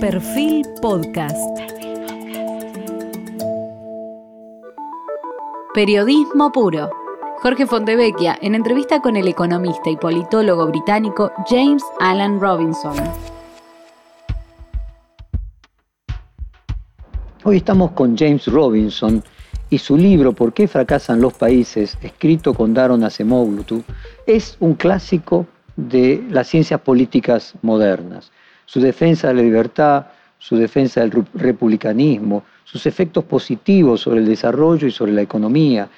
Perfil Podcast. Periodismo puro. Jorge Fontevecchia en entrevista con el economista y politólogo británico James Alan Robinson. Hoy estamos con James Robinson y su libro ¿Por qué fracasan los países?, escrito con Daron Acemoglu, es un clásico de las ciencias políticas modernas. Su defensa de la libertad, su defensa del republicanismo, sus efectos positivos sobre el desarrollo y sobre la economía,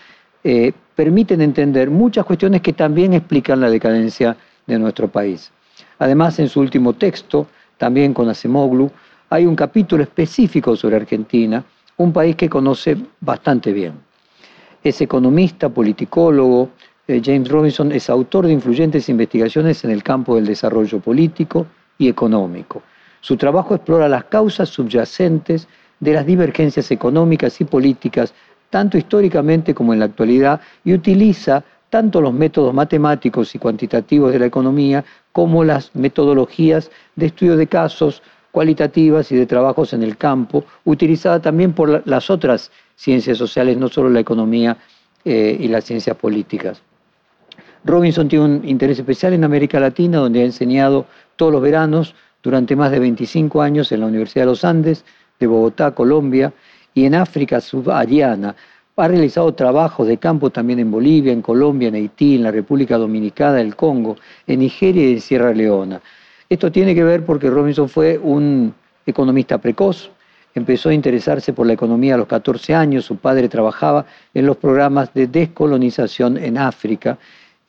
eh, permiten entender muchas cuestiones que también explican la decadencia de nuestro país. Además, en su último texto, también con Acemoglu, hay un capítulo específico sobre Argentina, un país que conoce bastante bien. Es economista, politicólogo, eh, James Robinson es autor de influyentes investigaciones en el campo del desarrollo político económico. Su trabajo explora las causas subyacentes de las divergencias económicas y políticas, tanto históricamente como en la actualidad, y utiliza tanto los métodos matemáticos y cuantitativos de la economía como las metodologías de estudio de casos cualitativas y de trabajos en el campo, utilizada también por las otras ciencias sociales, no solo la economía eh, y las ciencias políticas. Robinson tiene un interés especial en América Latina, donde ha enseñado todos los veranos durante más de 25 años en la Universidad de los Andes, de Bogotá, Colombia, y en África subsahariana. Ha realizado trabajos de campo también en Bolivia, en Colombia, en Haití, en la República Dominicana, el Congo, en Nigeria y en Sierra Leona. Esto tiene que ver porque Robinson fue un economista precoz, empezó a interesarse por la economía a los 14 años, su padre trabajaba en los programas de descolonización en África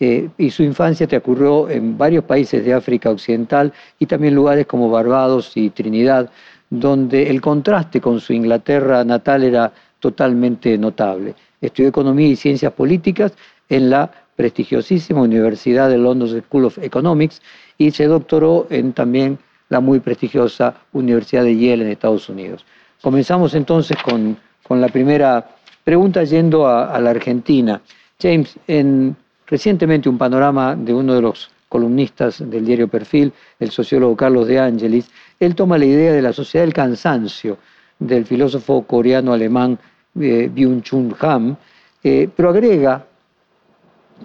eh, y su infancia transcurrió en varios países de África Occidental y también lugares como Barbados y Trinidad, donde el contraste con su Inglaterra natal era totalmente notable. Estudió economía y ciencias políticas en la prestigiosísima Universidad de London School of Economics y se doctoró en también la muy prestigiosa Universidad de Yale en Estados Unidos. Comenzamos entonces con, la primera pregunta yendo a la Argentina. James, en Recientemente un panorama de uno de los columnistas del diario Perfil, el sociólogo Carlos de Angelis, él toma la idea de la sociedad del cansancio del filósofo coreano-alemán eh, Byung-Chun Han, eh, pero agrega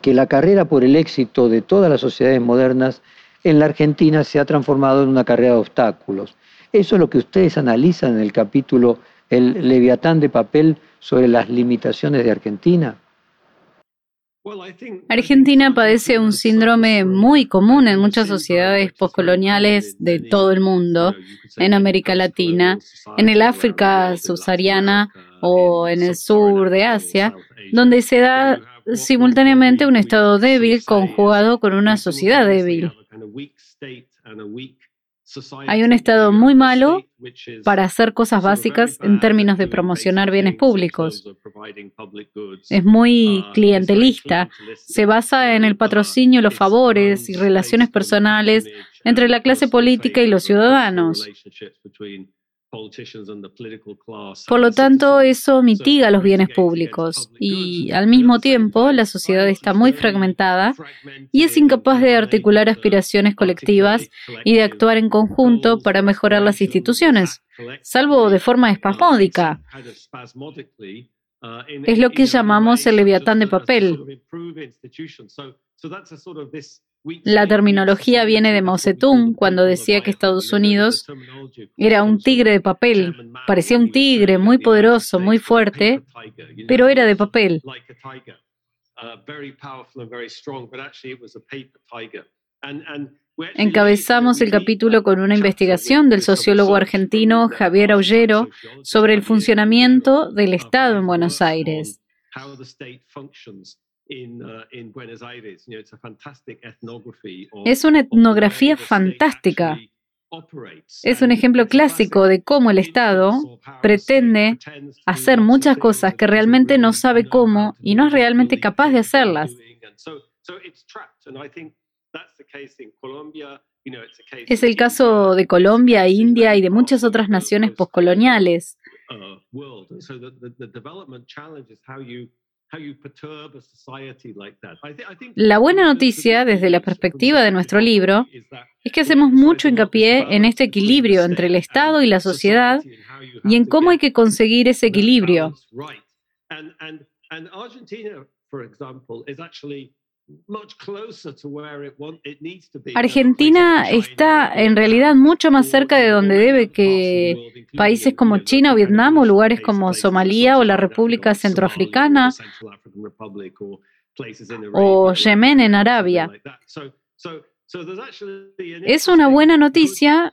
que la carrera por el éxito de todas las sociedades modernas en la Argentina se ha transformado en una carrera de obstáculos. Eso es lo que ustedes analizan en el capítulo El Leviatán de papel sobre las limitaciones de Argentina. Argentina padece un síndrome muy común en muchas sociedades postcoloniales de todo el mundo, en América Latina, en el África subsahariana o en el sur de Asia, donde se da simultáneamente un Estado débil conjugado con una sociedad débil. Hay un Estado muy malo para hacer cosas básicas en términos de promocionar bienes públicos. Es muy clientelista. Se basa en el patrocinio, los favores y relaciones personales entre la clase política y los ciudadanos. Por lo tanto, eso mitiga los bienes públicos y al mismo tiempo la sociedad está muy fragmentada y es incapaz de articular aspiraciones colectivas y de actuar en conjunto para mejorar las instituciones, salvo de forma espasmódica. Es lo que llamamos el leviatán de papel. La terminología viene de Mao Zedong cuando decía que Estados Unidos era un tigre de papel. Parecía un tigre muy poderoso, muy fuerte, pero era de papel. Encabezamos el capítulo con una investigación del sociólogo argentino Javier Aullero sobre el funcionamiento del Estado en Buenos Aires. Es una etnografía fantástica. Es un ejemplo clásico de cómo el Estado pretende hacer muchas cosas que realmente no sabe cómo y no es realmente capaz de hacerlas. Es el caso de Colombia, India y de muchas otras naciones postcoloniales. La buena noticia, desde la perspectiva de nuestro libro, es que hacemos mucho hincapié en este equilibrio entre el Estado y la sociedad y en cómo hay que conseguir ese equilibrio. Argentina está en realidad mucho más cerca de donde debe que países como China o Vietnam o lugares como Somalia o la República Centroafricana o Yemen en Arabia. Es una buena noticia,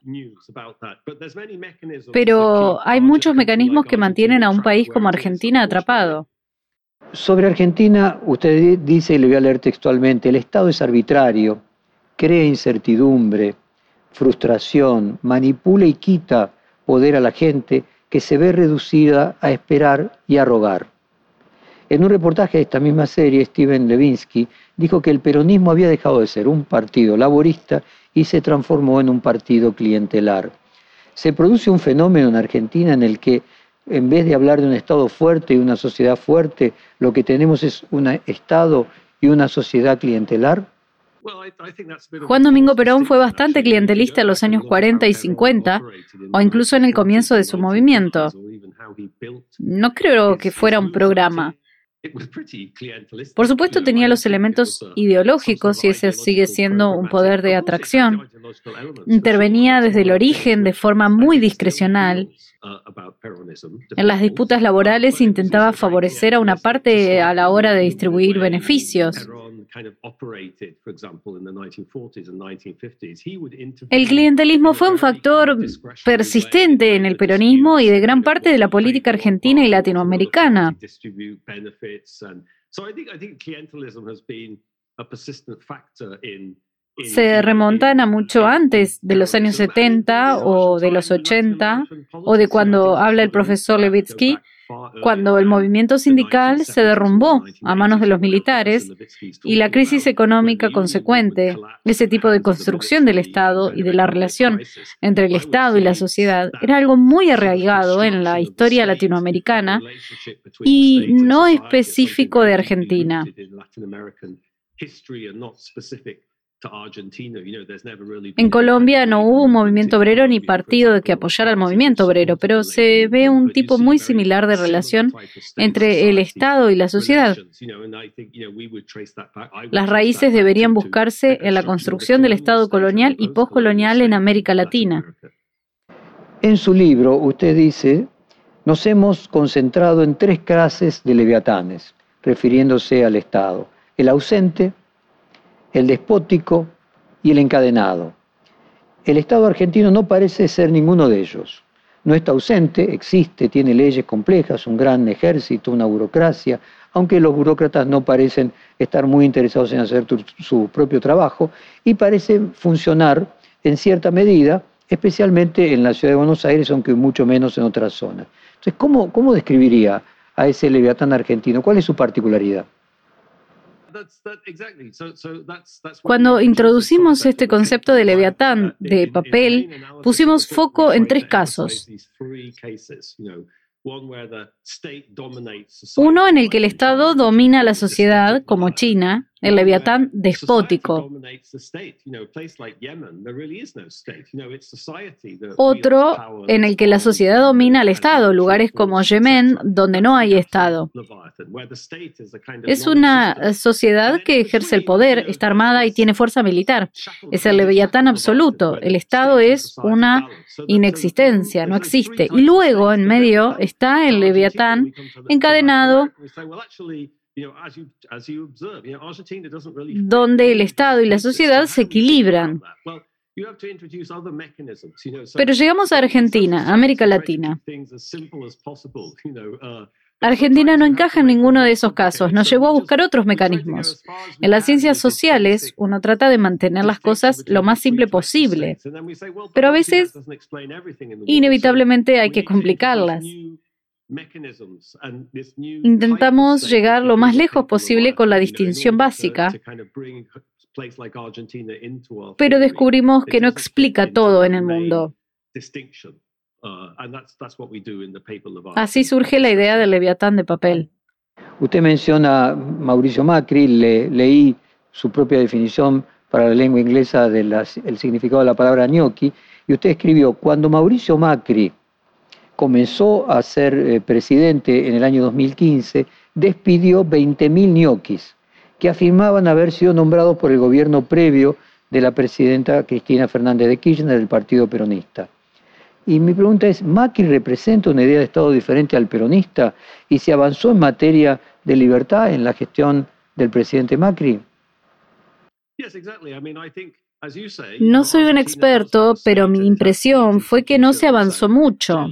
pero hay muchos mecanismos que mantienen a un país como Argentina atrapado. Sobre Argentina, usted dice, y le voy a leer textualmente, el Estado es arbitrario, crea incertidumbre, frustración, manipula y quita poder a la gente que se ve reducida a esperar y a rogar. En un reportaje de esta misma serie, Steven Levinsky dijo que el peronismo había dejado de ser un partido laborista y se transformó en un partido clientelar. Se produce un fenómeno en Argentina en el que en vez de hablar de un Estado fuerte y una sociedad fuerte, lo que tenemos es un Estado y una sociedad clientelar? Juan Domingo Perón fue bastante clientelista en los años 40 y 50, o incluso en el comienzo de su movimiento. No creo que fuera un programa. Por supuesto tenía los elementos ideológicos y ese sigue siendo un poder de atracción. Intervenía desde el origen de forma muy discrecional. En las disputas laborales intentaba favorecer a una parte a la hora de distribuir beneficios. El clientelismo fue un factor persistente en el peronismo y de gran parte de la política argentina y latinoamericana. Se remontan a mucho antes de los años 70 o de los 80 o de cuando habla el profesor Levitsky cuando el movimiento sindical se derrumbó a manos de los militares y la crisis económica consecuente, ese tipo de construcción del Estado y de la relación entre el Estado y la sociedad, era algo muy arraigado en la historia latinoamericana y no específico de Argentina. En Colombia no hubo un movimiento obrero ni partido que apoyara al movimiento obrero, pero se ve un tipo muy similar de relación entre el Estado y la sociedad. Las raíces deberían buscarse en la construcción del Estado colonial y postcolonial en América Latina. En su libro, usted dice, nos hemos concentrado en tres clases de leviatanes, refiriéndose al Estado. El ausente, el despótico y el encadenado. El Estado argentino no parece ser ninguno de ellos. No está ausente, existe, tiene leyes complejas, un gran ejército, una burocracia, aunque los burócratas no parecen estar muy interesados en hacer su propio trabajo y parece funcionar en cierta medida, especialmente en la ciudad de Buenos Aires, aunque mucho menos en otras zonas. Entonces, ¿cómo, cómo describiría a ese leviatán argentino? ¿Cuál es su particularidad? Cuando introducimos este concepto de leviatán de papel, pusimos foco en tres casos. Uno en el que el Estado domina la sociedad, como China, el leviatán despótico. Otro en el que la sociedad domina al Estado, lugares como Yemen, donde no hay Estado. Es una sociedad que ejerce el poder, está armada y tiene fuerza militar. Es el leviatán absoluto. El Estado es una inexistencia, no existe. Y luego, en medio, está el leviatán encadenado donde el Estado y la sociedad se equilibran. Pero llegamos a Argentina, América Latina. Uh, Argentina no encaja en ninguno de esos casos, nos llevó a buscar otros mecanismos. En las ciencias sociales uno trata de mantener las cosas lo más simple posible, pero a veces inevitablemente hay que complicarlas. Intentamos llegar lo más lejos posible con la distinción básica, pero descubrimos que no explica todo en el mundo. Uh, Así surge la idea del leviatán de papel. Usted menciona Mauricio Macri, le, leí su propia definición para la lengua inglesa del significado de la palabra gnocchi, y usted escribió, cuando Mauricio Macri comenzó a ser eh, presidente en el año 2015, despidió 20.000 ñoquis que afirmaban haber sido nombrados por el gobierno previo de la presidenta Cristina Fernández de Kirchner del Partido Peronista. Y mi pregunta es, ¿Macri representa una idea de Estado diferente al peronista y se avanzó en materia de libertad en la gestión del presidente Macri? No soy un experto, pero mi impresión fue que no se avanzó mucho.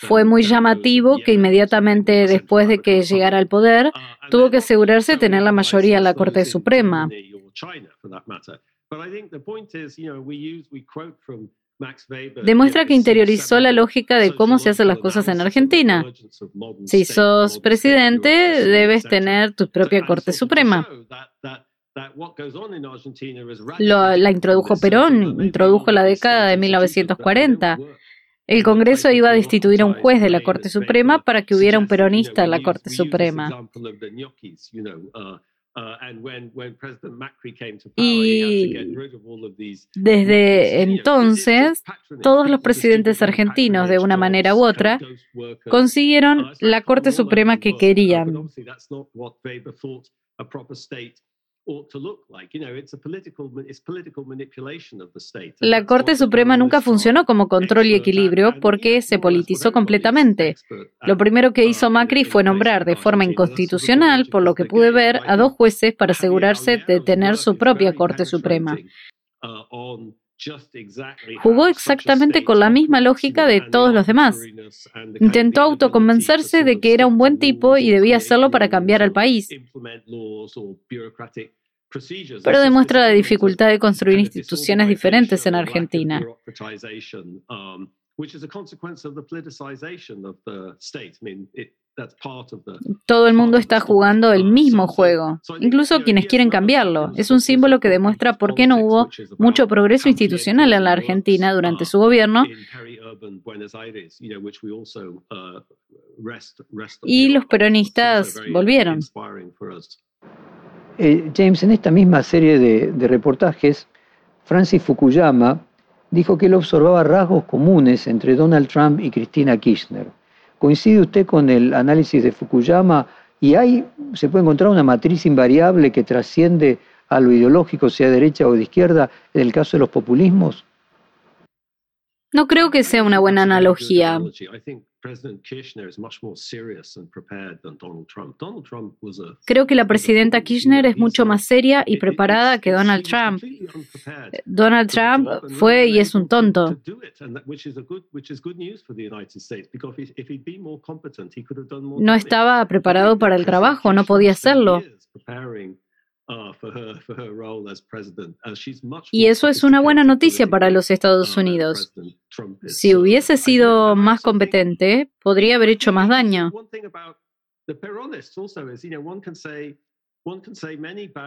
Fue muy llamativo que inmediatamente después de que llegara al poder, tuvo que asegurarse de tener la mayoría en la Corte Suprema. Demuestra que interiorizó la lógica de cómo se hacen las cosas en Argentina. Si sos presidente, debes tener tu propia Corte Suprema. Lo, la introdujo Perón, introdujo la década de 1940. El Congreso iba a destituir a un juez de la Corte Suprema para que hubiera un peronista en la Corte Suprema. Y desde entonces, todos los presidentes argentinos, de una manera u otra, consiguieron la Corte Suprema que querían. La Corte Suprema nunca funcionó como control y equilibrio porque se politizó completamente. Lo primero que hizo Macri fue nombrar de forma inconstitucional, por lo que pude ver, a dos jueces para asegurarse de tener su propia Corte Suprema. Jugó exactamente con la misma lógica de todos los demás. Intentó autoconvencerse de que era un buen tipo y debía hacerlo para cambiar al país. Pero demuestra la dificultad de construir instituciones diferentes en Argentina. Todo el mundo está jugando el mismo juego, incluso quienes quieren cambiarlo. Es un símbolo que demuestra por qué no hubo mucho progreso institucional en la Argentina durante su gobierno y los peronistas volvieron. Eh, James, en esta misma serie de, reportajes, Francis Fukuyama dijo que él observaba rasgos comunes entre Donald Trump y Cristina Kirchner. ¿Coincide usted con el análisis de Fukuyama y hay, se puede encontrar una matriz invariable que trasciende a lo ideológico, sea derecha o de izquierda, en el caso de los populismos? No creo que sea una buena analogía. Creo que la presidenta Kirchner es mucho más seria y preparada que Donald Trump. Donald Trump fue y es un tonto. No estaba preparado para el trabajo, no podía hacerlo. Uh, y eso es una buena noticia para los Estados uh, Unidos. Si hubiese sido más competente, podría haber hecho más daño.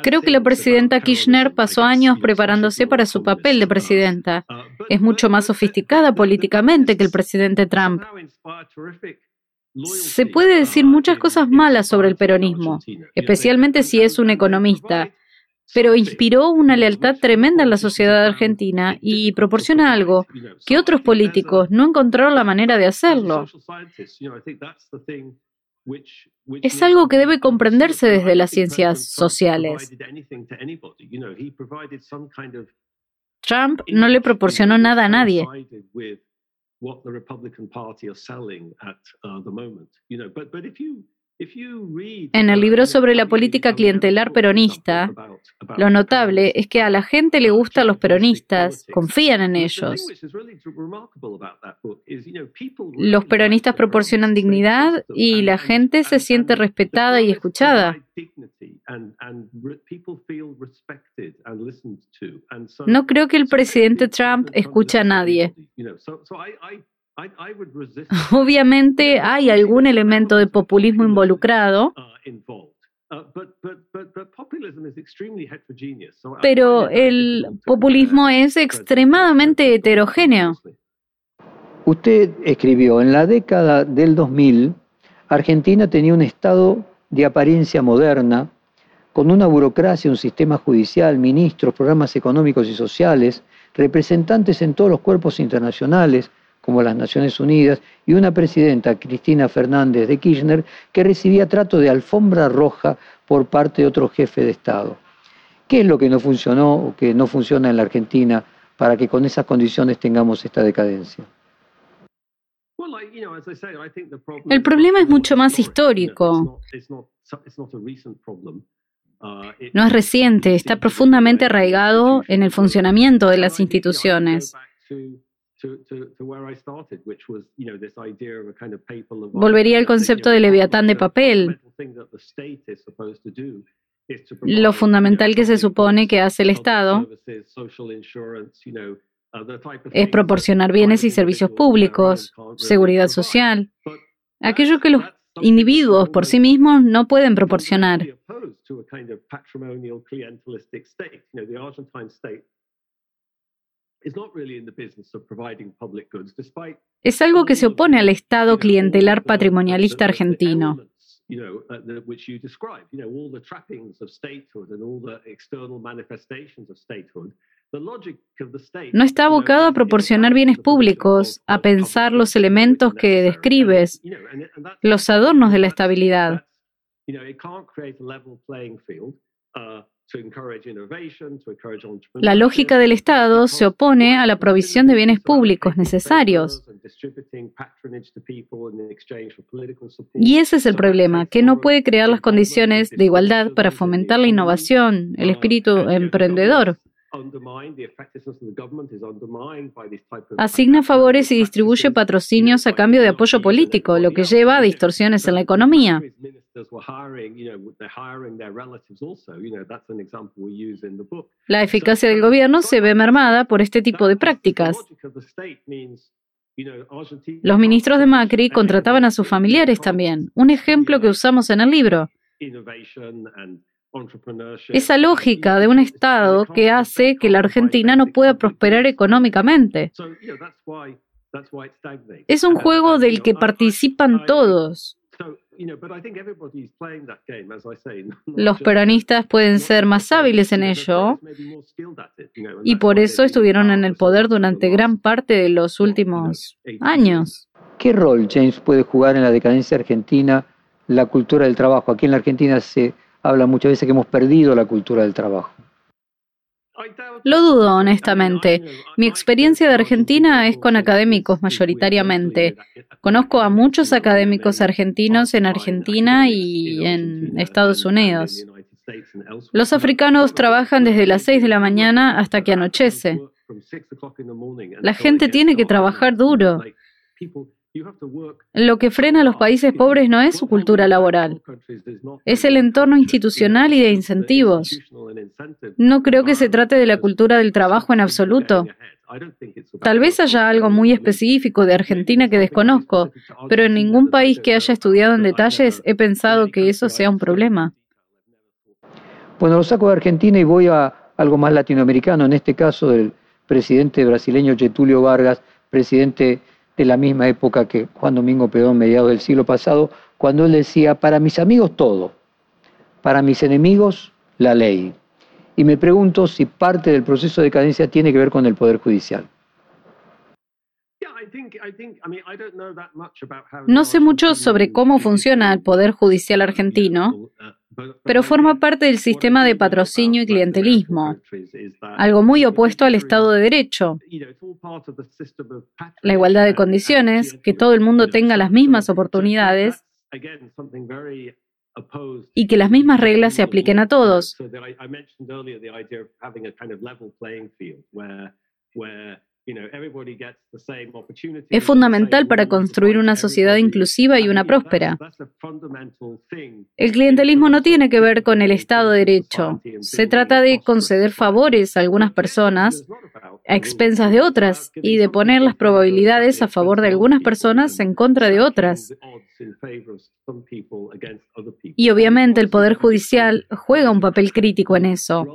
Creo que la presidenta Kirchner pasó años preparándose para su papel de presidenta. Uh, es mucho más sofisticada políticamente que el presidente Trump. Se puede decir muchas cosas malas sobre el peronismo, especialmente si es un economista, pero inspiró una lealtad tremenda en la sociedad argentina y proporciona algo que otros políticos no encontraron la manera de hacerlo. Es algo que debe comprenderse desde las ciencias sociales. Trump no le proporcionó nada a nadie. En el libro sobre la política clientelar peronista, lo notable es que a la gente le gustan los peronistas, confían en ellos. Los peronistas proporcionan dignidad y la gente se siente respetada y escuchada. No creo que el presidente Trump escuche a nadie. Obviamente hay algún elemento de populismo involucrado, pero el populismo es extremadamente heterogéneo. Usted escribió, en la década del 2000 Argentina tenía un Estado de apariencia moderna, con una burocracia, un sistema judicial, ministros, programas económicos y sociales, representantes en todos los cuerpos internacionales, como las Naciones Unidas, y una presidenta, Cristina Fernández de Kirchner, que recibía trato de alfombra roja por parte de otro jefe de Estado. ¿Qué es lo que no funcionó o que no funciona en la Argentina para que con esas condiciones tengamos esta decadencia? El problema es mucho más histórico. No es reciente, está profundamente arraigado en el funcionamiento de las instituciones. Volvería al concepto de leviatán de papel. Lo fundamental que se supone que hace el Estado es proporcionar bienes y servicios públicos, seguridad social, aquello que los individuos por sí mismos no pueden proporcionar. Es algo que se opone al Estado clientelar patrimonialista argentino. No está abocado a proporcionar bienes públicos, a pensar los elementos que describes, los adornos de la estabilidad. La lógica del Estado se opone a la provisión de bienes públicos necesarios. Y ese es el problema, que no puede crear las condiciones de igualdad para fomentar la innovación, el espíritu emprendedor. Asigna favores y distribuye patrocinios a cambio de apoyo político, lo que lleva a distorsiones en la economía. La eficacia del gobierno se ve mermada por este tipo de prácticas. Los ministros de Macri contrataban a sus familiares también, un ejemplo que usamos en el libro. Esa lógica de un Estado que hace que la Argentina no pueda prosperar económicamente. Es un juego del que participan todos. Los peronistas pueden ser más hábiles en ello y por eso estuvieron en el poder durante gran parte de los últimos años. ¿Qué rol, James, puede jugar en la decadencia argentina la cultura del trabajo? Aquí en la Argentina se habla muchas veces que hemos perdido la cultura del trabajo. Lo dudo, honestamente. Mi experiencia de Argentina es con académicos mayoritariamente. Conozco a muchos académicos argentinos en Argentina y en Estados Unidos. Los africanos trabajan desde las 6 de la mañana hasta que anochece. La gente tiene que trabajar duro. Lo que frena a los países pobres no es su cultura laboral, es el entorno institucional y de incentivos. No creo que se trate de la cultura del trabajo en absoluto. Tal vez haya algo muy específico de Argentina que desconozco, pero en ningún país que haya estudiado en detalles he pensado que eso sea un problema. Bueno, lo saco de Argentina y voy a algo más latinoamericano, en este caso del presidente brasileño Getulio Vargas, presidente de la misma época que Juan Domingo Perón, mediados del siglo pasado, cuando él decía, para mis amigos todo, para mis enemigos la ley. Y me pregunto si parte del proceso de decadencia tiene que ver con el Poder Judicial. No sé mucho sobre cómo funciona el Poder Judicial argentino, pero forma parte del sistema de patrocinio y clientelismo, algo muy opuesto al Estado de Derecho. La igualdad de condiciones, que todo el mundo tenga las mismas oportunidades y que las mismas reglas se apliquen a todos. Es fundamental para construir una sociedad inclusiva y una próspera. El clientelismo no tiene que ver con el Estado de Derecho. Se trata de conceder favores a algunas personas a expensas de otras y de poner las probabilidades a favor de algunas personas en contra de otras. Y obviamente el Poder Judicial juega un papel crítico en eso.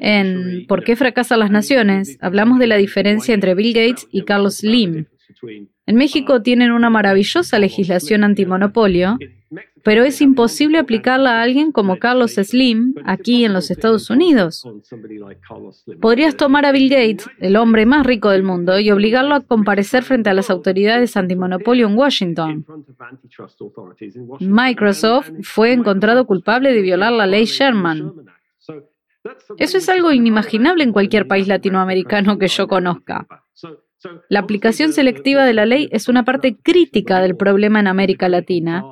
En ¿Por qué fracasan las naciones? hablamos de la diferencia entre Bill Gates y Carlos Slim. En México tienen una maravillosa legislación antimonopolio, pero es imposible aplicarla a alguien como Carlos Slim aquí en los Estados Unidos. Podrías tomar a Bill Gates, el hombre más rico del mundo, y obligarlo a comparecer frente a las autoridades antimonopolio en Washington. Microsoft fue encontrado culpable de violar la ley Sherman. Eso es algo inimaginable en cualquier país latinoamericano que yo conozca. La aplicación selectiva de la ley es una parte crítica del problema en América Latina.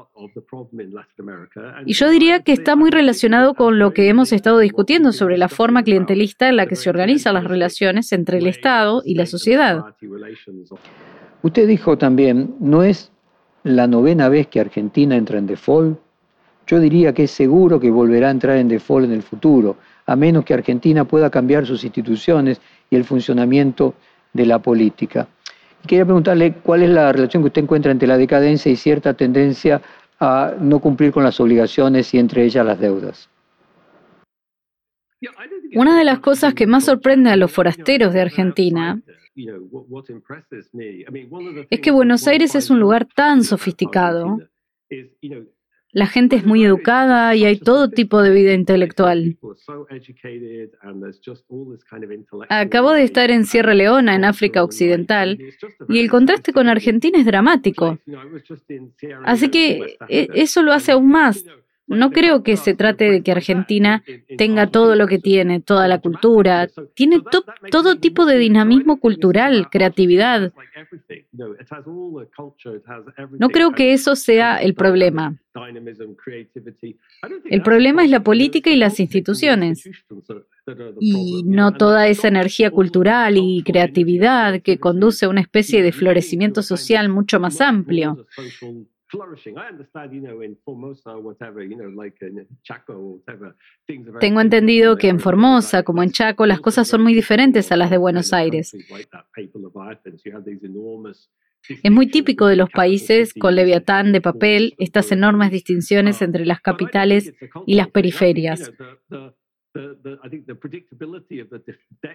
Y yo diría que está muy relacionado con lo que hemos estado discutiendo sobre la forma clientelista en la que se organizan las relaciones entre el Estado y la sociedad. Usted dijo también, no es la novena vez que Argentina entra en default. Yo diría que es seguro que volverá a entrar en default en el futuro a menos que Argentina pueda cambiar sus instituciones y el funcionamiento de la política. quería preguntarle cuál es la relación que usted encuentra entre la decadencia y cierta tendencia a no cumplir con las obligaciones y entre ellas las deudas. Una de las cosas que más sorprende a los forasteros de Argentina es que Buenos Aires es un lugar tan sofisticado la gente es muy educada y hay todo tipo de vida intelectual. Acabo de estar en Sierra Leona, en África Occidental, y el contraste con Argentina es dramático. Así que e, eso lo hace aún más. No creo que se trate de que Argentina tenga todo lo que tiene, toda la cultura. Tiene todo tipo de dinamismo cultural, creatividad. No creo que eso sea el problema. El problema es la política y las instituciones. Y no toda esa energía cultural y creatividad que conduce a una especie de florecimiento social mucho más amplio. Tengo entendido que en Formosa, como en Chaco, las cosas son muy diferentes a las de Buenos Aires. Es muy típico de los países con leviatán de papel estas enormes distinciones uh, entre las capitales y las periferias.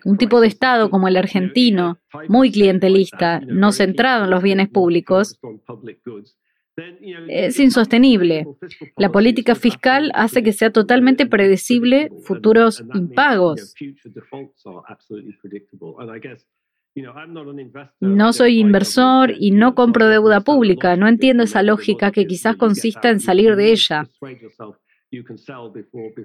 Un tipo de Estado como el argentino, muy clientelista, no centrado en los bienes públicos, es insostenible. La política fiscal hace que sea totalmente predecible futuros impagos. No soy inversor y no compro deuda pública. No entiendo esa lógica que quizás consista en salir de ella.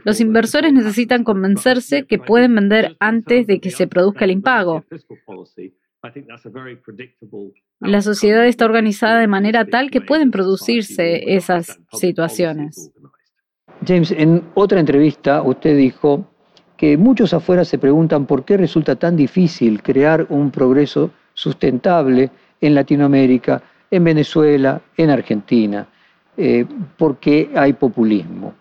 Los inversores necesitan convencerse que pueden vender antes de que se produzca el impago. La sociedad está organizada de manera tal que pueden producirse esas situaciones. James, en otra entrevista usted dijo que muchos afuera se preguntan por qué resulta tan difícil crear un progreso sustentable en Latinoamérica, en Venezuela, en Argentina, eh, porque hay populismo.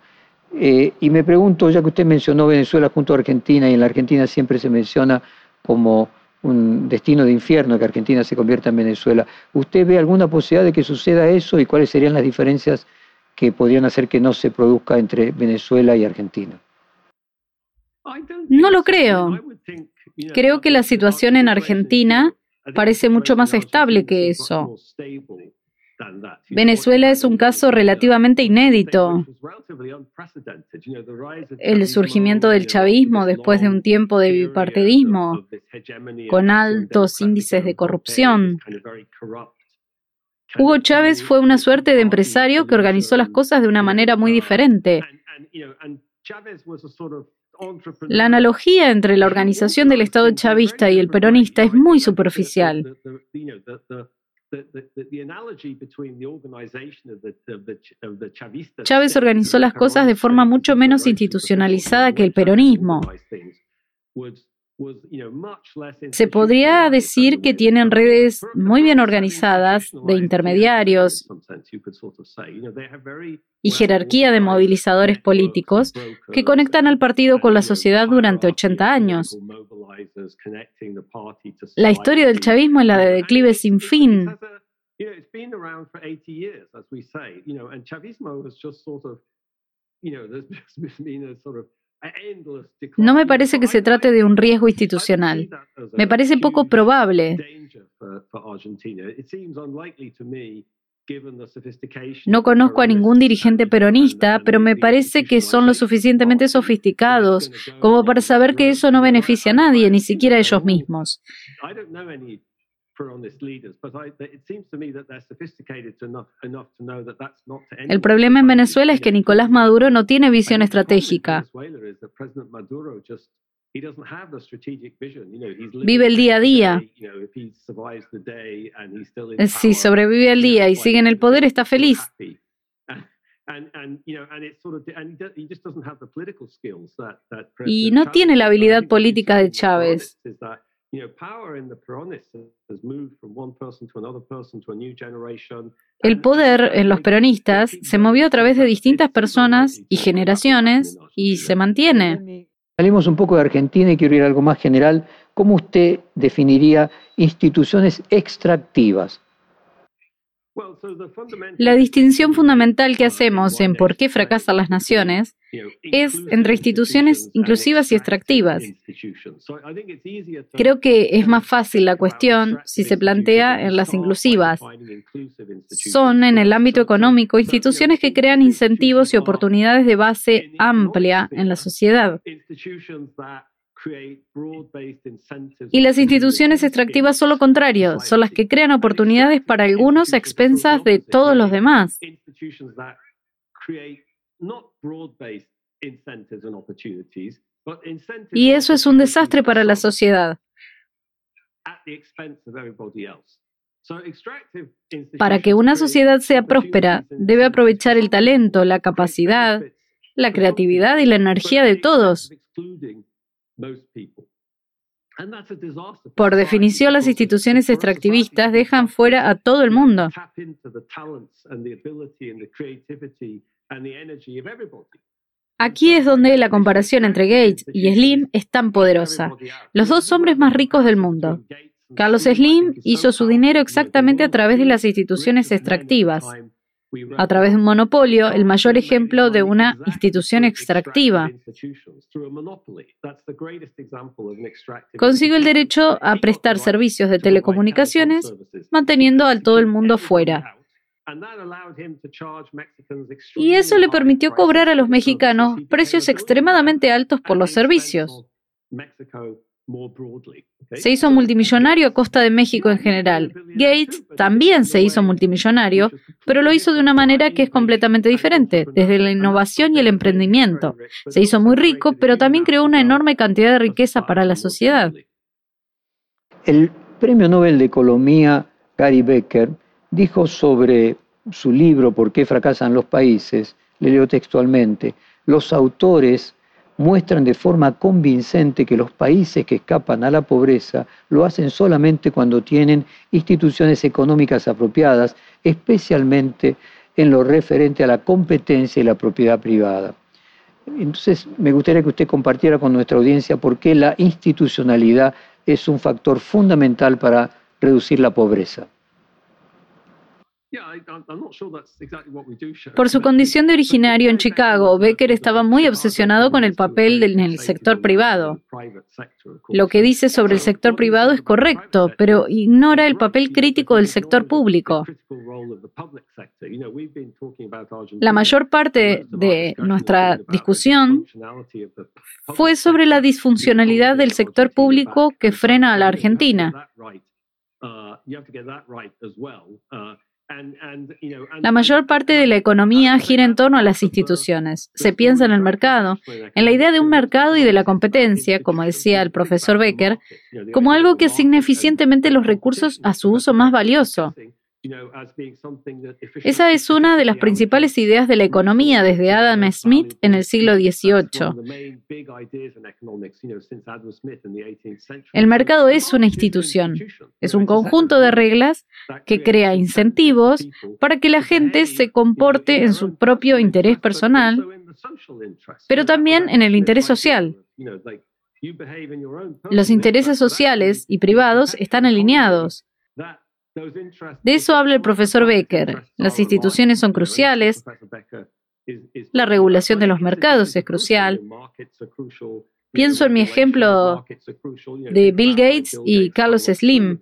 Eh, y me pregunto, ya que usted mencionó Venezuela junto a Argentina, y en la Argentina siempre se menciona como un destino de infierno que Argentina se convierta en Venezuela. ¿Usted ve alguna posibilidad de que suceda eso y cuáles serían las diferencias que podrían hacer que no se produzca entre Venezuela y Argentina? No lo creo. Creo que la situación en Argentina parece mucho más estable que eso. Venezuela es un caso relativamente inédito. El surgimiento del chavismo después de un tiempo de bipartidismo, con altos índices de corrupción. Hugo Chávez fue una suerte de empresario que organizó las cosas de una manera muy diferente. La analogía entre la organización del Estado chavista y el peronista es muy superficial. Chávez organizó las cosas de forma mucho menos institucionalizada que el peronismo. Se podría decir que tienen redes muy bien organizadas de intermediarios y jerarquía de movilizadores políticos que conectan al partido con la sociedad durante 80 años. La historia del chavismo es la de declive sin fin. No me parece que se trate de un riesgo institucional. Me parece poco probable. No conozco a ningún dirigente peronista, pero me parece que son lo suficientemente sofisticados como para saber que eso no beneficia a nadie, ni siquiera a ellos mismos. El problema en Venezuela es que Nicolás Maduro no tiene visión estratégica. Vive el día a día. Si sobrevive el día y sigue en el poder, está feliz. Y no tiene la habilidad política de Chávez. El poder en los peronistas se movió a través de distintas personas y generaciones y se mantiene. Salimos un poco de Argentina y quiero ir a algo más general. ¿Cómo usted definiría instituciones extractivas? La distinción fundamental que hacemos en por qué fracasan las naciones es entre instituciones inclusivas y extractivas. Creo que es más fácil la cuestión si se plantea en las inclusivas. Son, en el ámbito económico, instituciones que crean incentivos y oportunidades de base amplia en la sociedad. Y las instituciones extractivas son lo contrario, son las que crean oportunidades para algunos a expensas de todos los demás. Y eso es un desastre para la sociedad. Para que una sociedad sea próspera, debe aprovechar el talento, la capacidad, la creatividad y la energía de todos. Por definición, las instituciones extractivistas dejan fuera a todo el mundo. Aquí es donde la comparación entre Gates y Slim es tan poderosa. Los dos hombres más ricos del mundo. Carlos Slim hizo su dinero exactamente a través de las instituciones extractivas a través de un monopolio, el mayor ejemplo de una institución extractiva. Consiguió el derecho a prestar servicios de telecomunicaciones, manteniendo a todo el mundo fuera. Y eso le permitió cobrar a los mexicanos precios extremadamente altos por los servicios. Se hizo multimillonario a costa de México en general. Gates también se hizo multimillonario, pero lo hizo de una manera que es completamente diferente, desde la innovación y el emprendimiento. Se hizo muy rico, pero también creó una enorme cantidad de riqueza para la sociedad. El Premio Nobel de Economía, Gary Becker, dijo sobre su libro ¿Por qué fracasan los países? Le leo textualmente, los autores muestran de forma convincente que los países que escapan a la pobreza lo hacen solamente cuando tienen instituciones económicas apropiadas, especialmente en lo referente a la competencia y la propiedad privada. Entonces, me gustaría que usted compartiera con nuestra audiencia por qué la institucionalidad es un factor fundamental para reducir la pobreza. Por su condición de originario en Chicago, Becker estaba muy obsesionado con el papel en el sector privado. Lo que dice sobre el sector privado es correcto, pero ignora el papel crítico del sector público. La mayor parte de nuestra discusión fue sobre la disfuncionalidad del sector público que frena a la Argentina. La mayor parte de la economía gira en torno a las instituciones. Se piensa en el mercado, en la idea de un mercado y de la competencia, como decía el profesor Becker, como algo que asigna eficientemente los recursos a su uso más valioso. Esa es una de las principales ideas de la economía desde Adam Smith en el siglo XVIII. El mercado es una institución, es un conjunto de reglas que crea incentivos para que la gente se comporte en su propio interés personal, pero también en el interés social. Los intereses sociales y privados están alineados. De eso habla el profesor Becker. Las instituciones son cruciales. La regulación de los mercados es crucial. Pienso en mi ejemplo de Bill Gates y Carlos Slim.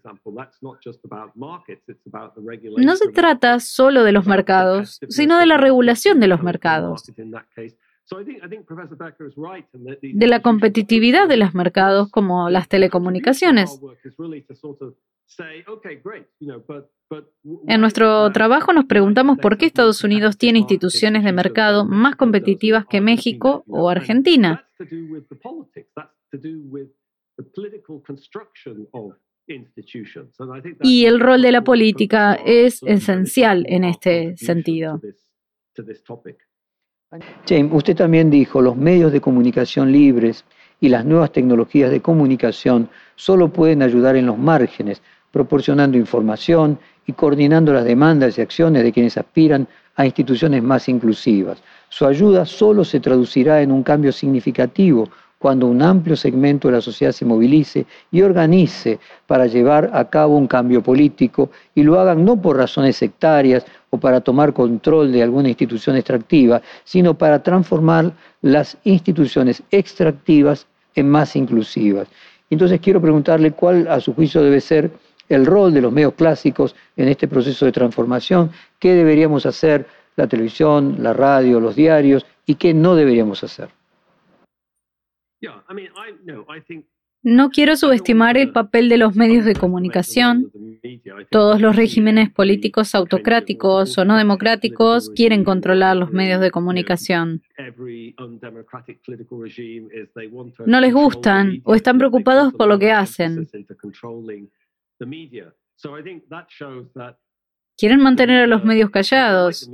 No se trata solo de los mercados, sino de la regulación de los mercados, de la competitividad de los mercados como las telecomunicaciones. En nuestro trabajo nos preguntamos por qué Estados Unidos tiene instituciones de mercado más competitivas que México o Argentina. Y el rol de la política es esencial en este sentido. James, usted también dijo, los medios de comunicación libres y las nuevas tecnologías de comunicación solo pueden ayudar en los márgenes, proporcionando información y coordinando las demandas y acciones de quienes aspiran a instituciones más inclusivas. Su ayuda solo se traducirá en un cambio significativo cuando un amplio segmento de la sociedad se movilice y organice para llevar a cabo un cambio político y lo hagan no por razones sectarias o para tomar control de alguna institución extractiva, sino para transformar las instituciones extractivas en más inclusivas. Entonces quiero preguntarle cuál a su juicio debe ser el rol de los medios clásicos en este proceso de transformación, qué deberíamos hacer la televisión, la radio, los diarios y qué no deberíamos hacer. No quiero subestimar el papel de los medios de comunicación. Todos los regímenes políticos autocráticos o no democráticos quieren controlar los medios de comunicación. No les gustan o están preocupados por lo que hacen. Quieren mantener a los medios callados.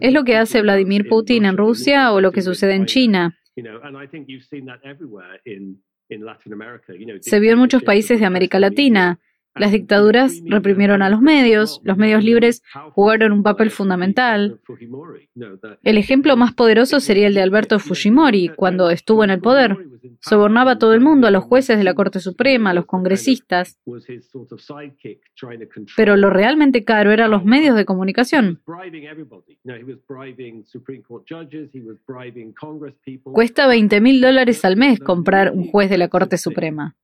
Es lo que hace Vladimir Putin en Rusia o lo que sucede en China. Se vio en muchos países de América Latina. Las dictaduras reprimieron a los medios, los medios libres jugaron un papel fundamental. El ejemplo más poderoso sería el de Alberto Fujimori, cuando estuvo en el poder. Sobornaba a todo el mundo, a los jueces de la Corte Suprema, a los congresistas. Pero lo realmente caro eran los medios de comunicación. Cuesta 20 mil dólares al mes comprar un juez de la Corte Suprema.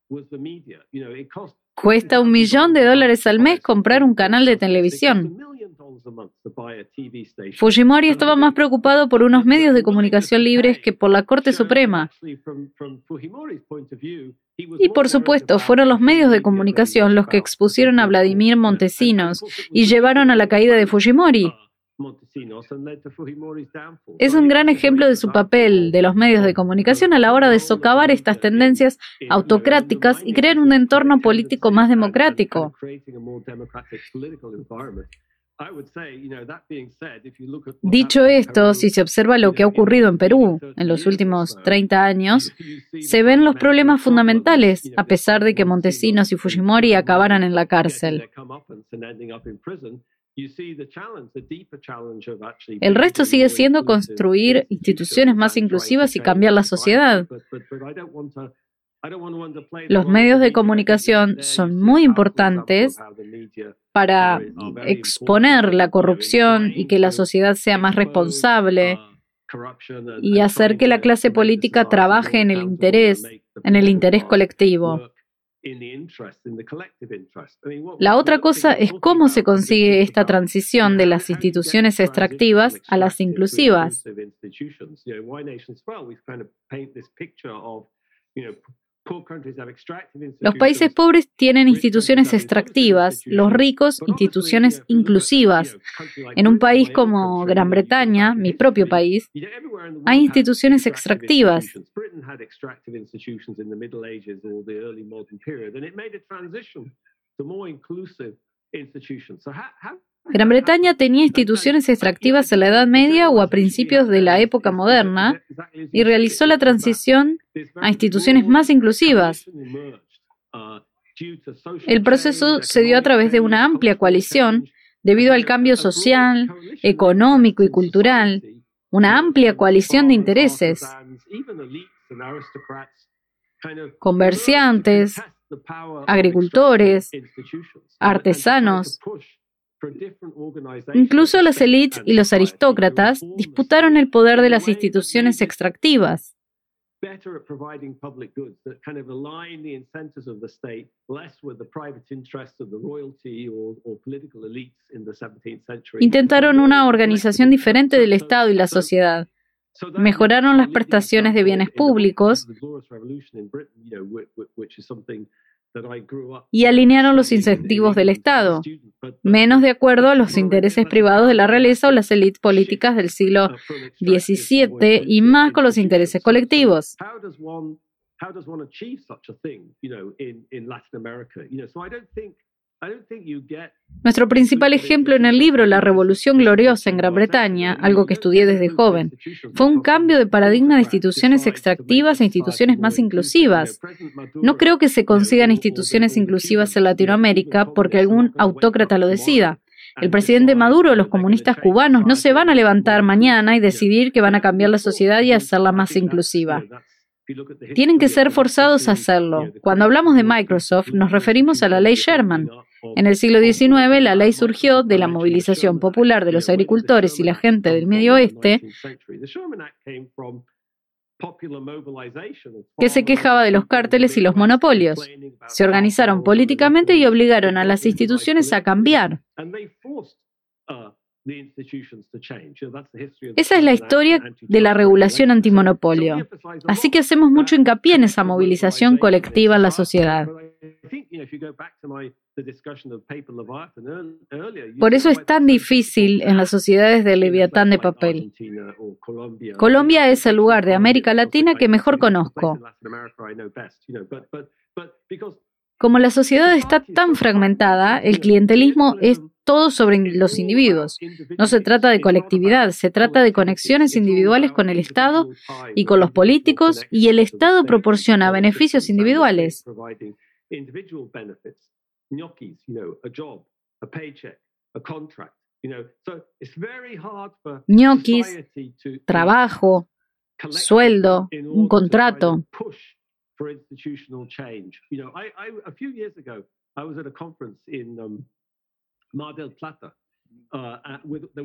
Cuesta un millón de dólares al mes comprar un canal de televisión. Fujimori estaba más preocupado por unos medios de comunicación libres que por la Corte Suprema. Y por supuesto, fueron los medios de comunicación los que expusieron a Vladimir Montesinos y llevaron a la caída de Fujimori. Es un gran ejemplo de su papel de los medios de comunicación a la hora de socavar estas tendencias autocráticas y crear un entorno político más democrático. Dicho esto, si se observa lo que ha ocurrido en Perú en los últimos 30 años, se ven los problemas fundamentales, a pesar de que Montesinos y Fujimori acabaran en la cárcel. El resto sigue siendo construir instituciones más inclusivas y cambiar la sociedad. Los medios de comunicación son muy importantes para exponer la corrupción y que la sociedad sea más responsable y hacer que la clase política trabaje en el interés, en el interés colectivo. La otra cosa es cómo se consigue esta transición de las instituciones extractivas a las inclusivas. Los países pobres tienen instituciones extractivas, los ricos instituciones inclusivas. En un país como Gran Bretaña, mi propio país, hay instituciones extractivas. Gran Bretaña tenía instituciones extractivas en la Edad Media o a principios de la época moderna y realizó la transición a instituciones más inclusivas. El proceso se dio a través de una amplia coalición debido al cambio social, económico y cultural, una amplia coalición de intereses. Comerciantes, agricultores, artesanos, Incluso las élites y los aristócratas disputaron el poder de las instituciones extractivas. Intentaron una organización diferente del Estado y la sociedad. Mejoraron las prestaciones de bienes públicos y alinearon los incentivos del Estado, menos de acuerdo a los intereses privados de la realeza o las élites políticas del siglo XVII y más con los intereses colectivos. Nuestro principal ejemplo en el libro La Revolución Gloriosa en Gran Bretaña, algo que estudié desde joven, fue un cambio de paradigma de instituciones extractivas a instituciones más inclusivas. No creo que se consigan instituciones inclusivas en Latinoamérica porque algún autócrata lo decida. El presidente Maduro los comunistas cubanos no se van a levantar mañana y decidir que van a cambiar la sociedad y hacerla más inclusiva. Tienen que ser forzados a hacerlo. Cuando hablamos de Microsoft, nos referimos a la ley Sherman. En el siglo XIX, la ley surgió de la movilización popular de los agricultores y la gente del Medio Oeste que se quejaba de los cárteles y los monopolios. Se organizaron políticamente y obligaron a las instituciones a cambiar. Esa es la historia de la regulación antimonopolio. Así que hacemos mucho hincapié en esa movilización colectiva en la sociedad. Por eso es tan difícil en las sociedades de Leviatán de papel. Colombia es el lugar de América Latina que mejor conozco. Como la sociedad está tan fragmentada, el clientelismo es todo sobre los individuos. No se trata de colectividad, se trata de conexiones individuales con el Estado y con los políticos y el Estado proporciona beneficios individuales. ñoquis, trabajo, sueldo, un contrato.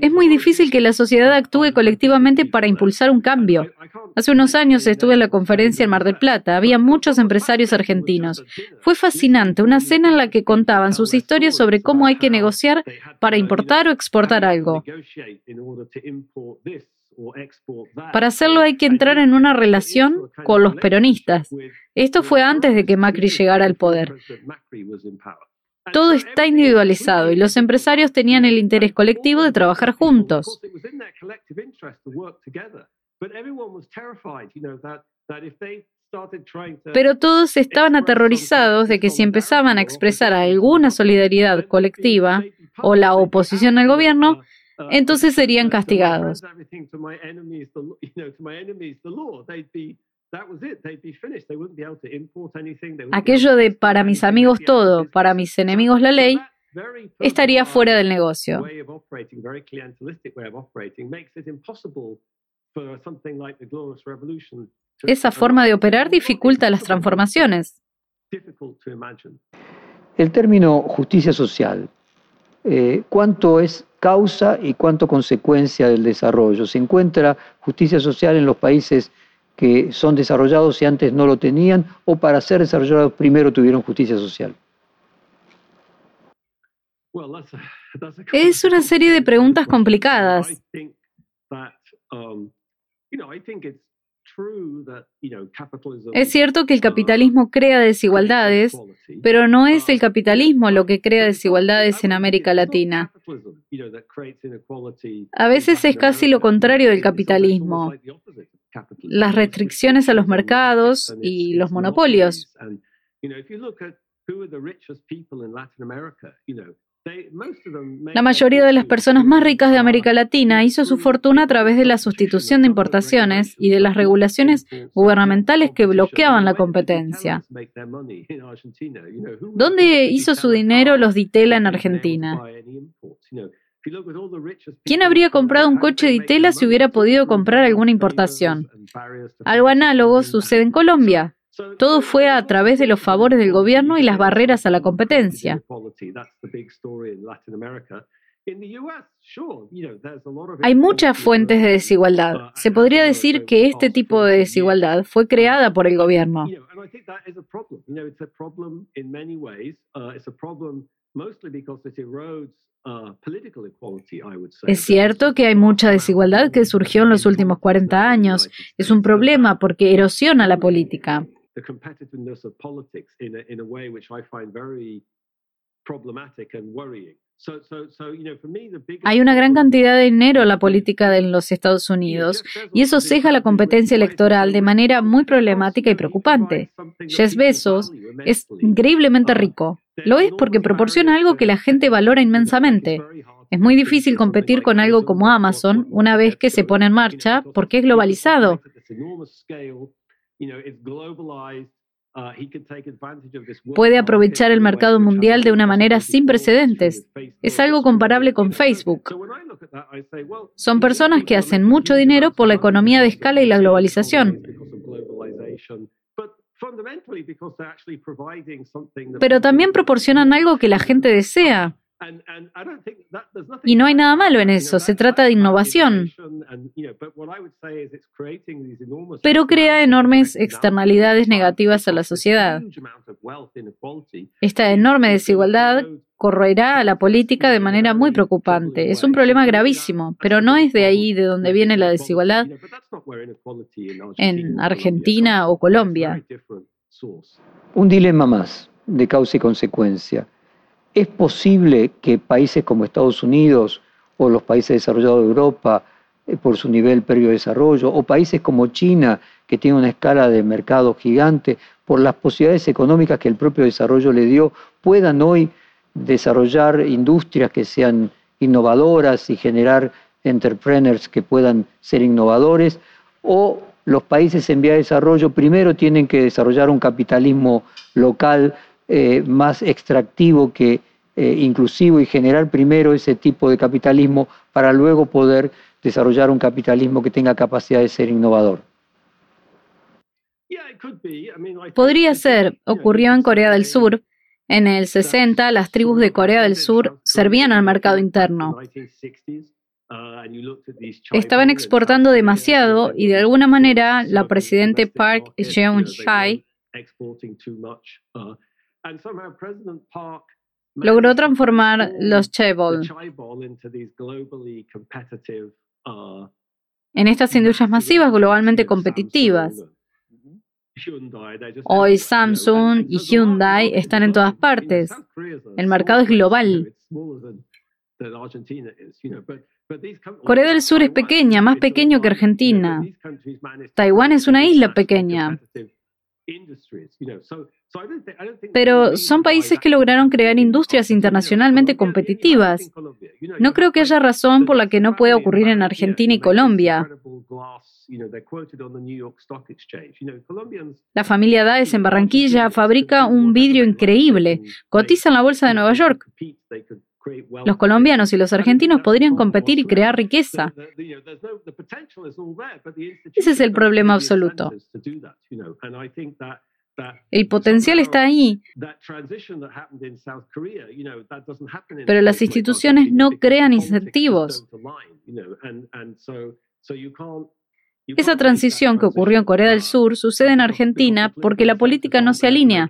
Es muy difícil que la sociedad actúe colectivamente para impulsar un cambio. Hace unos años estuve en la conferencia en Mar del Plata. Había muchos empresarios argentinos. Fue fascinante, una cena en la que contaban sus historias sobre cómo hay que negociar para importar o exportar algo. Para hacerlo hay que entrar en una relación con los peronistas. Esto fue antes de que Macri llegara al poder. Todo está individualizado y los empresarios tenían el interés colectivo de trabajar juntos. Pero todos estaban aterrorizados de que si empezaban a expresar alguna solidaridad colectiva o la oposición al gobierno, entonces serían castigados. Aquello de para mis amigos todo, para mis enemigos la ley, estaría fuera del negocio. Esa forma de operar dificulta las transformaciones. El término justicia social, eh, ¿cuánto es causa y cuánto consecuencia del desarrollo? ¿Se encuentra justicia social en los países que son desarrollados y antes no lo tenían, o para ser desarrollados primero tuvieron justicia social? Es una serie de preguntas complicadas. Es cierto que el capitalismo crea desigualdades, pero no es el capitalismo lo que crea desigualdades en América Latina. A veces es casi lo contrario del capitalismo las restricciones a los mercados y los monopolios. La mayoría de las personas más ricas de América Latina hizo su fortuna a través de la sustitución de importaciones y de las regulaciones gubernamentales que bloqueaban la competencia. ¿Dónde hizo su dinero los Ditela en Argentina? ¿Quién habría comprado un coche de Itela si hubiera podido comprar alguna importación? Algo análogo sucede en Colombia. Todo fue a través de los favores del gobierno y las barreras a la competencia. Hay muchas fuentes de desigualdad. Se podría decir que este tipo de desigualdad fue creada por el gobierno. Es cierto que hay mucha desigualdad que surgió en los últimos 40 años. Es un problema porque erosiona la política. Hay una gran cantidad de dinero en la política de los Estados Unidos y eso ceja la competencia electoral de manera muy problemática y preocupante. Jeff Bezos es increíblemente rico. Lo es porque proporciona algo que la gente valora inmensamente. Es muy difícil competir con algo como Amazon una vez que se pone en marcha porque es globalizado. Uh, Puede aprovechar el mercado mundial de una manera sin precedentes. Es algo comparable con Facebook. Son personas que hacen mucho dinero por la economía de escala y la globalización. Pero también proporcionan algo que la gente desea. Y no hay nada malo en eso, se trata de innovación. Pero crea enormes externalidades negativas a la sociedad. Esta enorme desigualdad corroerá a la política de manera muy preocupante. Es un problema gravísimo, pero no es de ahí de donde viene la desigualdad en Argentina o Colombia. Un dilema más de causa y consecuencia. ¿Es posible que países como Estados Unidos o los países desarrollados de Europa, eh, por su nivel previo de desarrollo, o países como China, que tiene una escala de mercado gigante, por las posibilidades económicas que el propio desarrollo le dio, puedan hoy desarrollar industrias que sean innovadoras y generar entrepreneurs que puedan ser innovadores, o los países en vía de desarrollo primero tienen que desarrollar un capitalismo local eh, más extractivo que eh, inclusivo y generar primero ese tipo de capitalismo para luego poder desarrollar un capitalismo que tenga capacidad de ser innovador. Podría ser, ocurrió en Corea del Sur. En el 60, las tribus de Corea del Sur servían al mercado interno. Estaban exportando demasiado y de alguna manera la presidente Park Geun-hye logró transformar los chaebol uh, en estas industrias masivas globalmente competitivas. Hoy Samsung y Hyundai están en todas partes. El mercado es global. Corea del Sur es pequeña, más pequeño que Argentina. Taiwán es una isla pequeña. Pero son países que lograron crear industrias internacionalmente competitivas. No creo que haya razón por la que no pueda ocurrir en Argentina y Colombia. La familia Daes en Barranquilla fabrica un vidrio increíble. Cotiza en la bolsa de Nueva York. Los colombianos y los argentinos podrían competir y crear riqueza. Ese es el problema absoluto. El potencial está ahí, pero las instituciones no crean incentivos. Esa transición que ocurrió en Corea del Sur sucede en Argentina porque la política no se alinea.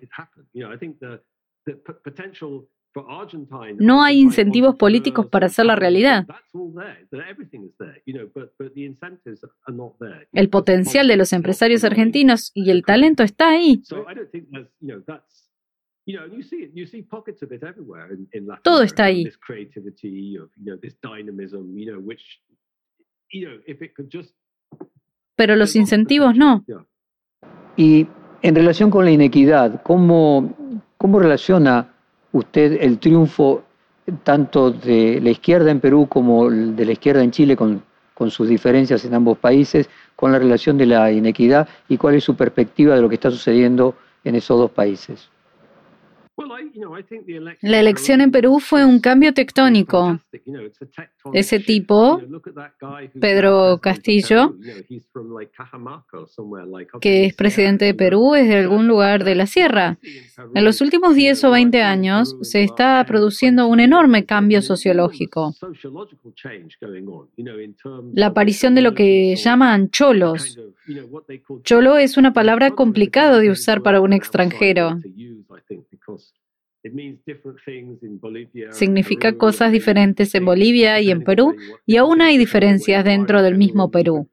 No hay incentivos políticos para hacer la realidad. El potencial de los empresarios argentinos y el talento está ahí. Todo está ahí. Pero los incentivos no. Y en relación con la inequidad, ¿cómo, cómo relaciona usted el triunfo tanto de la izquierda en Perú como de la izquierda en Chile, con, sus diferencias en ambos países, con la relación de la inequidad y cuál es su perspectiva de lo que está sucediendo en esos dos países. La elección en Perú fue un cambio tectónico. Ese tipo, Pedro Castillo, que es presidente de Perú, es de algún lugar de la sierra. En los últimos 10 o 20 años se está produciendo un enorme cambio sociológico. La aparición de lo que llaman cholos. Cholo es una palabra complicada de usar para un extranjero. Significa cosas diferentes en Bolivia y en Perú, y aún hay diferencias dentro del mismo Perú.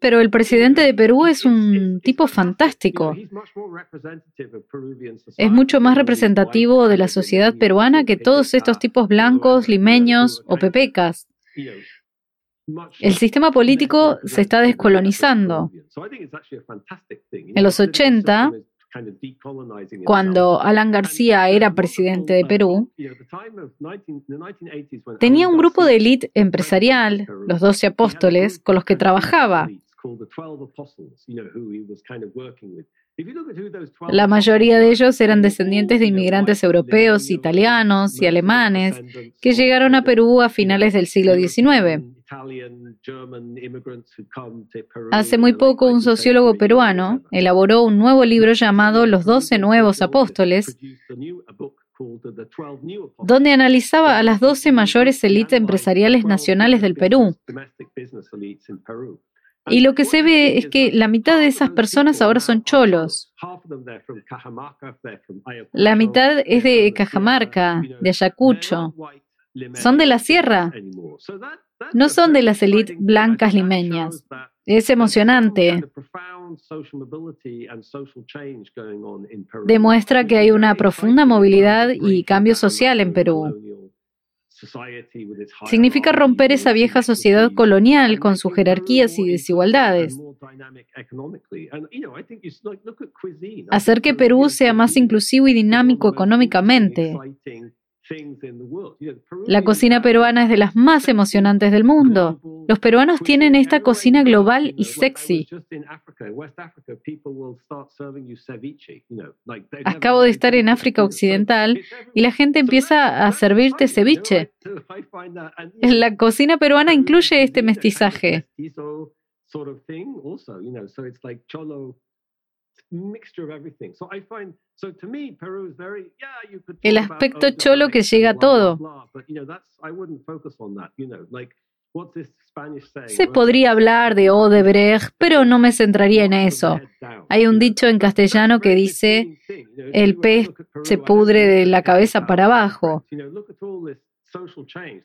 Pero el presidente de Perú es un tipo fantástico. Es mucho más representativo de la sociedad peruana que todos estos tipos blancos, limeños o pepecas. El sistema político se está descolonizando. En los 80, cuando Alan García era presidente de Perú, tenía un grupo de élite empresarial, los doce apóstoles, con los que trabajaba. La mayoría de ellos eran descendientes de inmigrantes europeos, italianos y alemanes que llegaron a Perú a finales del siglo XIX. Hace muy poco un sociólogo peruano elaboró un nuevo libro llamado Los Doce Nuevos Apóstoles, donde analizaba a las doce mayores élites empresariales nacionales del Perú. Y lo que se ve es que la mitad de esas personas ahora son cholos. La mitad es de Cajamarca, de Ayacucho. Son de la sierra. No son de las élites blancas limeñas. Es emocionante. Demuestra que hay una profunda movilidad y cambio social en Perú. Significa romper esa vieja sociedad colonial con sus jerarquías y desigualdades. Hacer que Perú sea más inclusivo y dinámico económicamente. La cocina peruana es de las más emocionantes del mundo. Los peruanos tienen esta cocina global y sexy. Acabo de estar en África Occidental y la gente empieza a servirte ceviche. La cocina peruana incluye este mestizaje. El aspecto cholo que llega a todo. Se podría hablar de Odebrecht, pero no me centraría en eso. Hay un dicho en castellano que dice, el pez se pudre de la cabeza para abajo.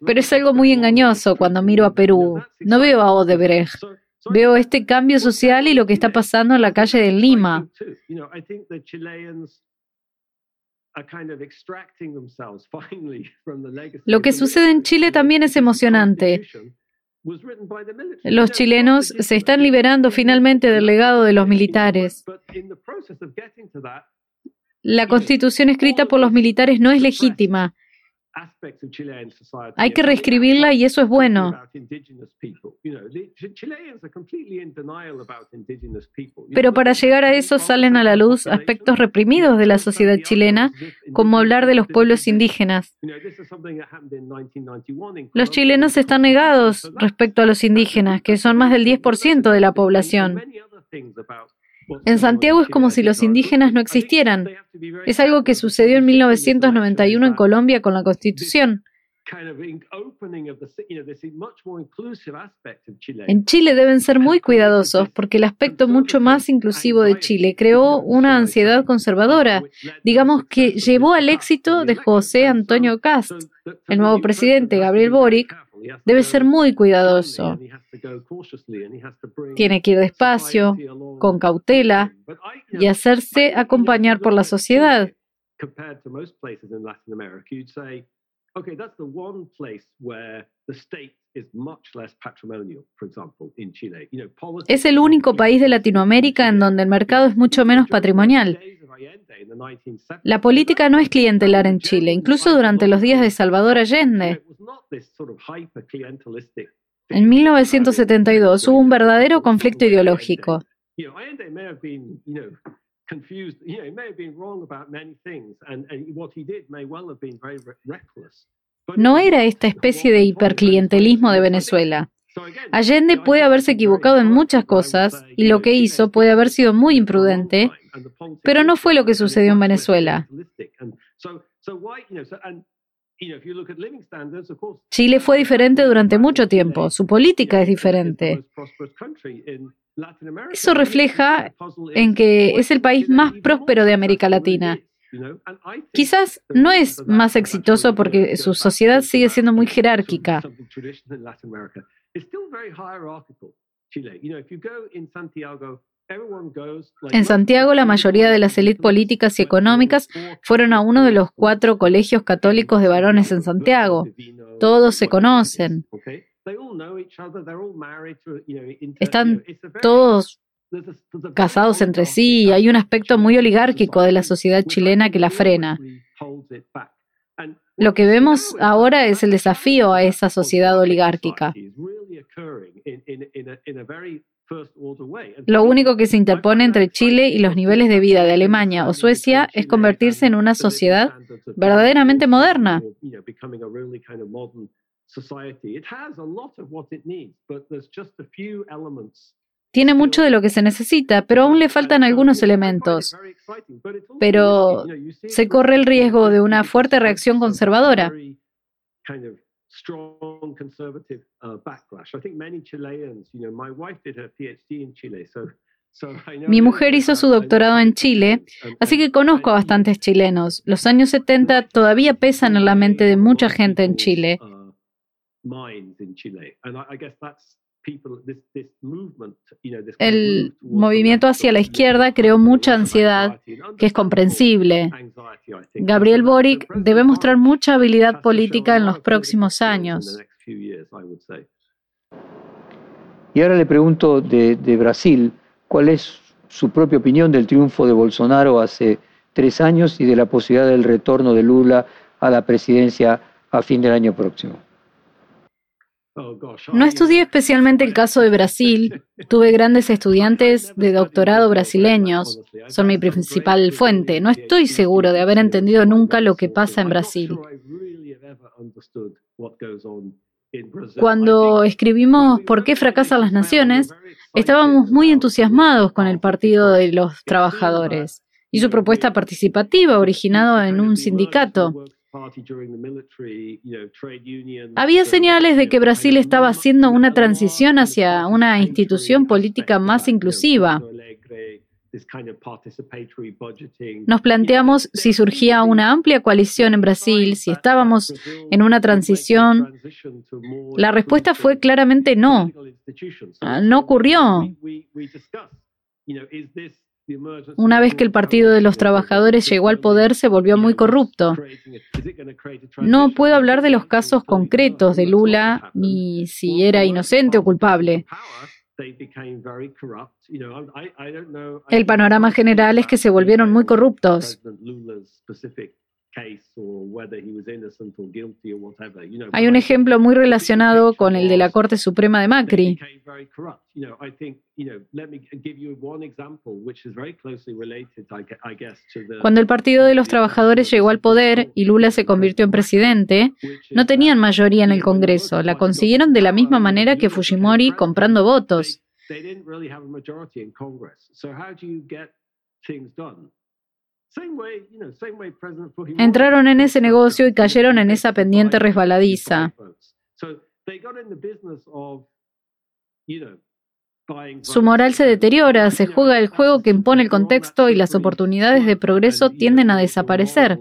Pero es algo muy engañoso cuando miro a Perú. No veo a Odebrecht. Veo este cambio social y lo que está pasando en la calle de Lima. Lo que sucede en Chile también es emocionante. Los chilenos se están liberando finalmente del legado de los militares. La constitución escrita por los militares no es legítima hay que reescribirla y eso es bueno. Pero para llegar a eso salen a la luz aspectos reprimidos de la sociedad chilena, como hablar de los pueblos indígenas. Los chilenos están negados respecto a los indígenas, que son más del 10% de la población. En Santiago es como si los indígenas no existieran. Es algo que sucedió en 1991 en Colombia con la Constitución. En Chile deben ser muy cuidadosos porque el aspecto mucho más inclusivo de Chile creó una ansiedad conservadora, digamos que llevó al éxito de José Antonio Cast. El nuevo presidente, Gabriel Boric, debe ser muy cuidadoso. Tiene que ir despacio, con cautela y hacerse acompañar por la sociedad. Es el único país de Latinoamérica en donde el mercado es mucho menos patrimonial. La política no es clientelar en Chile, incluso durante los días de Salvador Allende. En 1972 hubo un verdadero conflicto ideológico. No era esta especie de hiperclientelismo de Venezuela. Allende puede haberse equivocado en muchas cosas y lo que hizo puede haber sido muy imprudente, pero no fue lo que sucedió en Venezuela. Chile fue diferente durante mucho tiempo, su política es diferente. Eso refleja en que es el país más próspero de América Latina. Quizás no es más exitoso porque su sociedad sigue siendo muy jerárquica. En Santiago, la mayoría de las élites políticas y económicas fueron a uno de los cuatro colegios católicos de varones en Santiago. Todos se conocen. Están todos casados entre sí hay un aspecto muy oligárquico de la sociedad chilena que la frena. Lo que vemos ahora es el desafío a esa sociedad oligárquica. Lo único que se interpone entre Chile y los niveles de vida de Alemania o Suecia es convertirse en una sociedad verdaderamente moderna. Tiene mucho de lo que se necesita, pero aún le faltan algunos elementos. Pero se corre el riesgo de una fuerte reacción conservadora. Mi mujer hizo su doctorado en Chile, así que conozco a bastantes chilenos. Los años 70 todavía pesan en la mente de mucha gente en Chile. El movimiento hacia la izquierda creó mucha ansiedad, que es comprensible. Gabriel Boric debe mostrar mucha habilidad política en los próximos años. Y ahora le pregunto de, de Brasil, ¿cuál es su propia opinión del triunfo de Bolsonaro hace tres años y de la posibilidad del retorno de Lula a la presidencia a fin del año próximo? No estudié especialmente el caso de Brasil. Tuve grandes estudiantes de doctorado brasileños. Son mi principal fuente. No estoy seguro de haber entendido nunca lo que pasa en Brasil. Cuando escribimos ¿Por qué fracasan las naciones? estábamos muy entusiasmados con el Partido de los Trabajadores y su propuesta participativa originada en un sindicato. Había señales de que Brasil estaba haciendo una transición hacia una institución política más inclusiva. Nos planteamos si surgía una amplia coalición en Brasil, si estábamos en una transición. La respuesta fue claramente no. Ah, no ocurrió. Una vez que el Partido de los Trabajadores llegó al poder, se volvió muy corrupto. No puedo hablar de los casos concretos de Lula, ni si era inocente o culpable. El panorama general es que se volvieron muy corruptos. Hay un ejemplo muy relacionado con el de la Corte Suprema de Macri. Cuando el Partido de los Trabajadores llegó al poder y Lula se convirtió en presidente, no tenían mayoría en el Congreso. La consiguieron de la misma manera que Fujimori comprando votos. Entraron en ese negocio y cayeron en esa pendiente resbaladiza. Su moral se deteriora, se juega el juego que impone el contexto y las oportunidades de progreso tienden a desaparecer.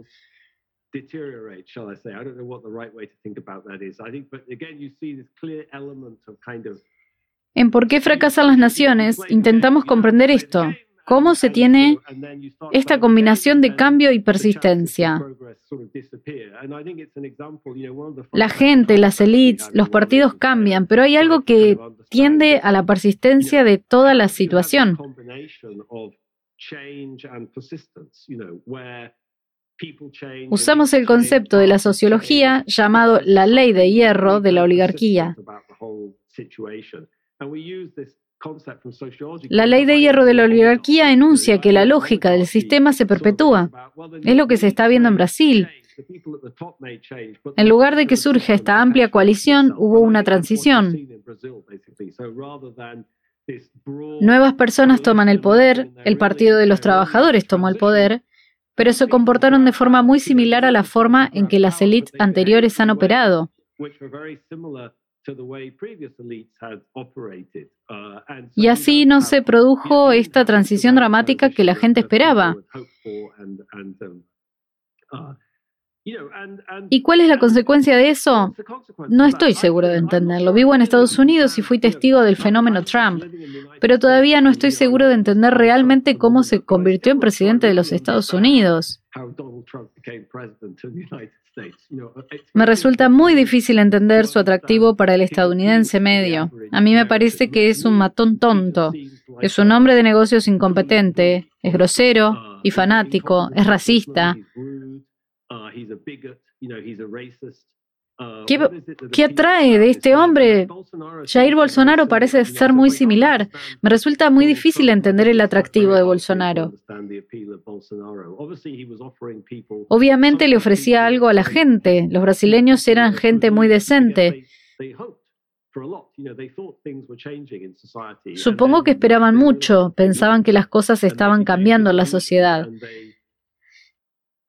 En por qué fracasan las naciones, intentamos comprender esto. ¿Cómo se tiene esta combinación de cambio y persistencia? La gente, las élites, los partidos cambian, pero hay algo que tiende a la persistencia de toda la situación. Usamos el concepto de la sociología llamado la ley de hierro de la oligarquía. La ley de hierro de la oligarquía enuncia que la lógica del sistema se perpetúa. Es lo que se está viendo en Brasil. En lugar de que surja esta amplia coalición, hubo una transición. Nuevas personas toman el poder, el Partido de los Trabajadores tomó el poder, pero se comportaron de forma muy similar a la forma en que las élites anteriores han operado. Y así no se produjo esta transición dramática que la gente esperaba. ¿Y cuál es la consecuencia de eso? No estoy seguro de entenderlo. Vivo en Estados Unidos y fui testigo del fenómeno Trump, pero todavía no estoy seguro de entender realmente cómo se convirtió en presidente de los Estados Unidos. Me resulta muy difícil entender su atractivo para el estadounidense medio. A mí me parece que es un matón tonto, es un hombre de negocios incompetente, es grosero y fanático, es racista, Uh, ¿Qué, atrae de este hombre? Jair Bolsonaro parece ser muy similar. Me resulta muy difícil entender el atractivo de Bolsonaro. Obviamente le ofrecía algo a la gente. Los brasileños eran gente muy decente. Supongo que esperaban mucho, pensaban que las cosas estaban cambiando en la sociedad.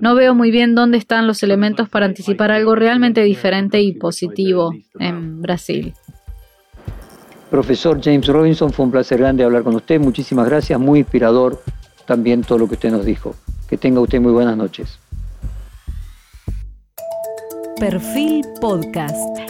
No veo muy bien dónde están los elementos para anticipar algo realmente diferente y positivo en Brasil. Profesor James Robinson, fue un placer grande hablar con usted. Muchísimas gracias, muy inspirador también todo lo que usted nos dijo. Que tenga usted muy buenas noches. Perfil Podcast.